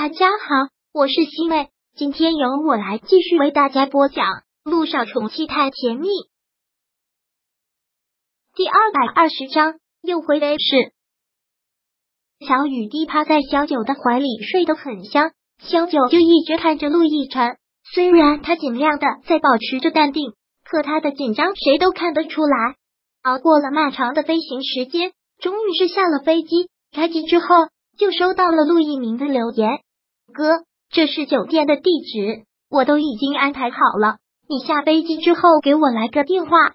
大家好，我是西妹，今天由我来继续为大家播讲《路上宠妻太甜蜜》第二百二十章，又回来是小雨滴趴在小九的怀里睡得很香，小九就一直看着陆亦辰，虽然他尽量的在保持着淡定，可他的紧张谁都看得出来。熬过了漫长的飞行时间，终于是下了飞机。开机之后，就收到了陆一鸣的留言：“哥，这是酒店的地址，我都已经安排好了。你下飞机之后给我来个电话。”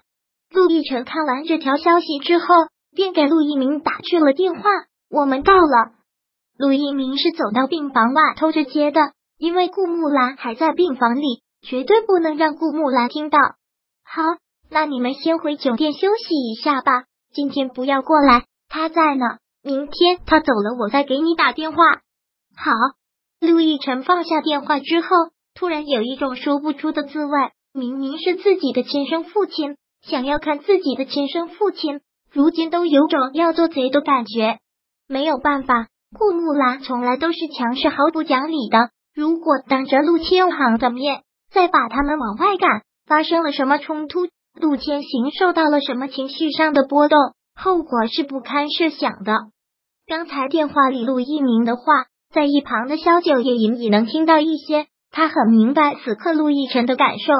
陆亦辰看完这条消息之后，便给陆一鸣打去了电话：“我们到了。”陆一鸣是走到病房外偷着接的，因为顾木兰还在病房里，绝对不能让顾木兰听到。好，那你们先回酒店休息一下吧，今天不要过来，他在呢。明天他走了，我再给你打电话。好，陆亦辰放下电话之后，突然有一种说不出的滋味。明明是自己的亲生父亲，想要看自己的亲生父亲，如今都有种要做贼的感觉。没有办法，顾木兰从来都是强势、毫不讲理的。如果当着陆千行的面再把他们往外赶，发生了什么冲突，陆千行受到了什么情绪上的波动，后果是不堪设想的。刚才电话里陆一鸣的话，在一旁的萧九也隐隐能听到一些。他很明白此刻陆亦辰的感受。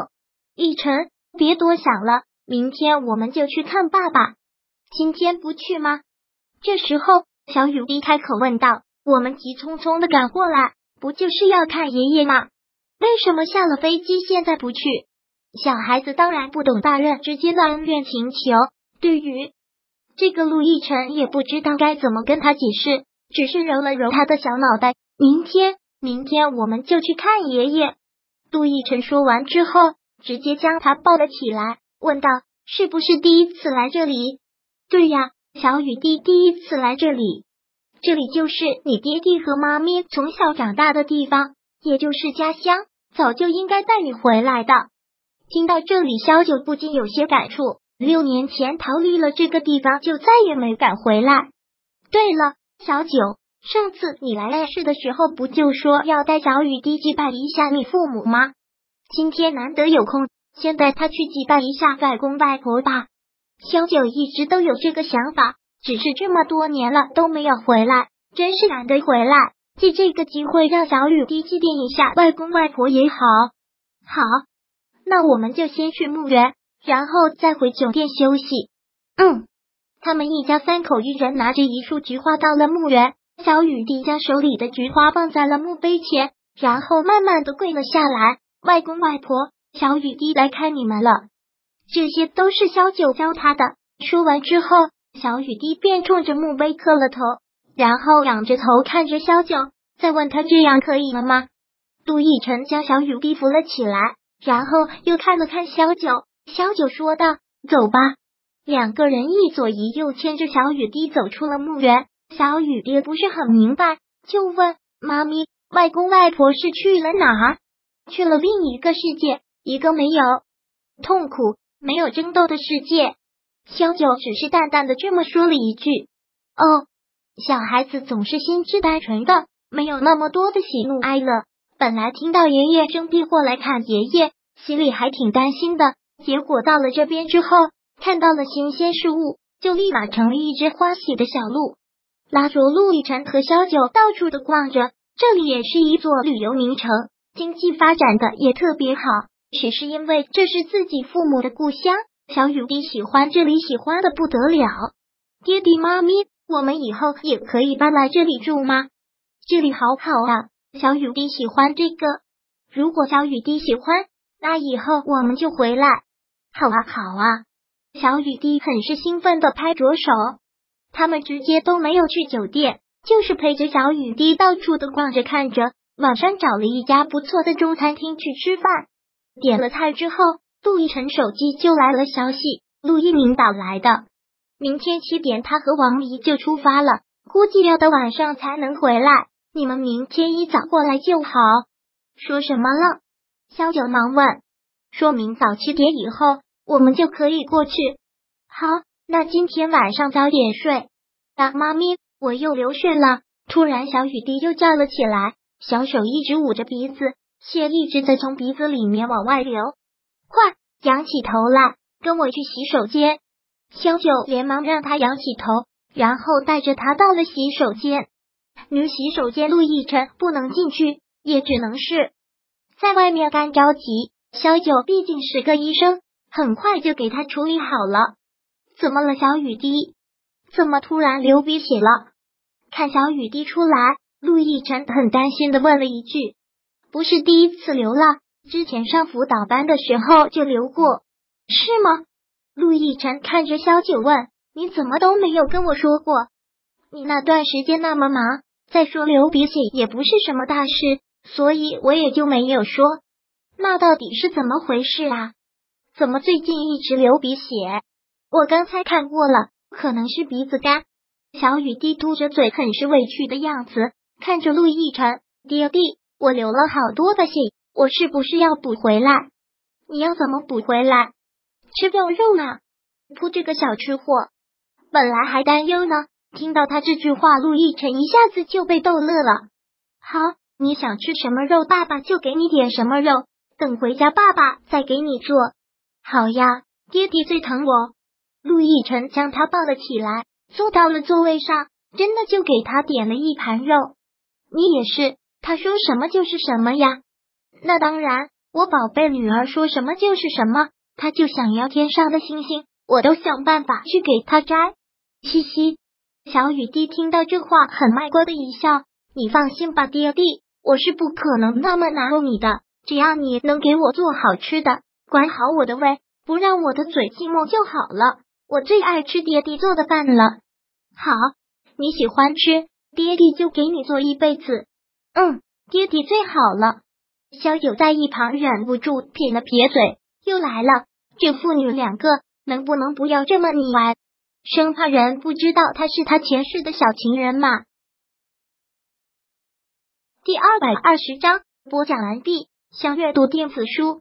亦辰，别多想了，明天我们就去看爸爸。今天不去吗？这时候，小雨滴开口问道：“我们急匆匆的赶过来，不就是要看爷爷吗？为什么下了飞机现在不去？”小孩子当然不懂大人之间的恩怨情仇，对于。这个陆亦辰也不知道该怎么跟他解释，只是揉了揉他的小脑袋。明天，明天我们就去看爷爷。杜奕晨说完之后，直接将他抱了起来，问道：“是不是第一次来这里？”“对呀，小雨滴第一次来这里。这里就是你爹地和妈咪从小长大的地方，也就是家乡，早就应该带你回来的。”听到这里，萧九不禁有些感触。六年前逃离了这个地方，就再也没敢回来。对了，小九，上次你来赖市的时候，不就说要带小雨滴祭拜一下你父母吗？今天难得有空，先带他去祭拜一下外公外婆吧。小九一直都有这个想法，只是这么多年了都没有回来，真是难得回来，借这个机会让小雨滴祭奠一下外公外婆也好。好，那我们就先去墓园。然后再回酒店休息。嗯，他们一家三口一人拿着一束菊花到了墓园。小雨滴将手里的菊花放在了墓碑前，然后慢慢的跪了下来。外公外婆，小雨滴来看你们了。这些都是小九教他的。说完之后，小雨滴便冲着墓碑磕了头，然后仰着头看着小九，再问他这样可以了吗？杜奕晨将小雨滴扶了起来，然后又看了看小九。小九说道：“走吧。”两个人一左一右牵着小雨滴走出了墓园。小雨滴不是很明白，就问：“妈咪，外公外婆是去了哪儿？去了另一个世界，一个没有痛苦、没有争斗的世界。”小九只是淡淡的这么说了一句：“哦。”小孩子总是心智单纯的，没有那么多的喜怒哀乐。本来听到爷爷生病过来看爷爷，心里还挺担心的。结果到了这边之后，看到了新鲜事物，就立马成了一只欢喜的小鹿，拉着陆亦辰和小九到处的逛着。这里也是一座旅游名城，经济发展的也特别好。只是因为这是自己父母的故乡，小雨滴喜欢这里，喜欢的不得了。爹地妈咪，我们以后也可以搬来这里住吗？这里好好啊，小雨滴喜欢这个。如果小雨滴喜欢。那以后我们就回来，好啊，好啊！小雨滴很是兴奋的拍着手。他们直接都没有去酒店，就是陪着小雨滴到处的逛着看着。晚上找了一家不错的中餐厅去吃饭，点了菜之后，陆亦辰手机就来了消息，陆一鸣导来的。明天七点他和王离就出发了，估计要到晚上才能回来。你们明天一早过来就好。说什么了？萧九忙问：“说明早七点以后，我们就可以过去。”好，那今天晚上早点睡。啊，妈咪，我又流血了！突然，小雨滴又叫了起来。小手一直捂着鼻子，血一直在从鼻子里面往外流。快，仰起头来，跟我去洗手间。萧九连忙让他仰起头，然后带着他到了洗手间。女洗手间，陆亦辰不能进去，也只能是在外面干着急。萧九毕竟是个医生，很快就给他处理好了。怎么了，小雨滴？怎么突然流鼻血了？看小雨滴出来，陆亦辰很担心的问了一句：“不是第一次流了，之前上辅导班的时候就流过，是吗？”陆亦辰看着萧九问：“你怎么都没有跟我说过？你那段时间那么忙，再说流鼻血也不是什么大事，所以我也就没有说。那到底是怎么回事啊？怎么最近一直流鼻血？我刚才看过了，可能是鼻子干。”小雨滴嘟着嘴，很是委屈的样子，看着陆亦辰：“爹地，我流了好多的血，我是不是要补回来？你要怎么补回来？”吃掉肉呢？噗，这个小吃货，本来还担忧呢。听到他这句话，陆亦辰一下子就被逗乐了。好，你想吃什么肉，爸爸就给你点什么肉。等回家，爸爸再给你做。好呀，爹地最疼我。陆亦辰将他抱了起来，坐到了座位上，真的就给他点了一盘肉。你也是，他说什么就是什么呀。那当然，我宝贝女儿说什么就是什么。他就想要天上的星星，我都想办法去给他摘。嘻嘻，小雨滴听到这话，很卖乖的一笑。你放心吧，爹地，我是不可能那么拿你的。只要你能给我做好吃的，管好我的胃，不让我的嘴寂寞就好了。我最爱吃爹地做的饭了。好，你喜欢吃，爹地就给你做一辈子。嗯，爹地最好了。小九在一旁忍不住撇了撇嘴。又来了，这父女两个能不能不要这么腻歪？生怕人不知道他是他前世的小情人嘛。第二百二十章播讲完毕。想阅读电子书，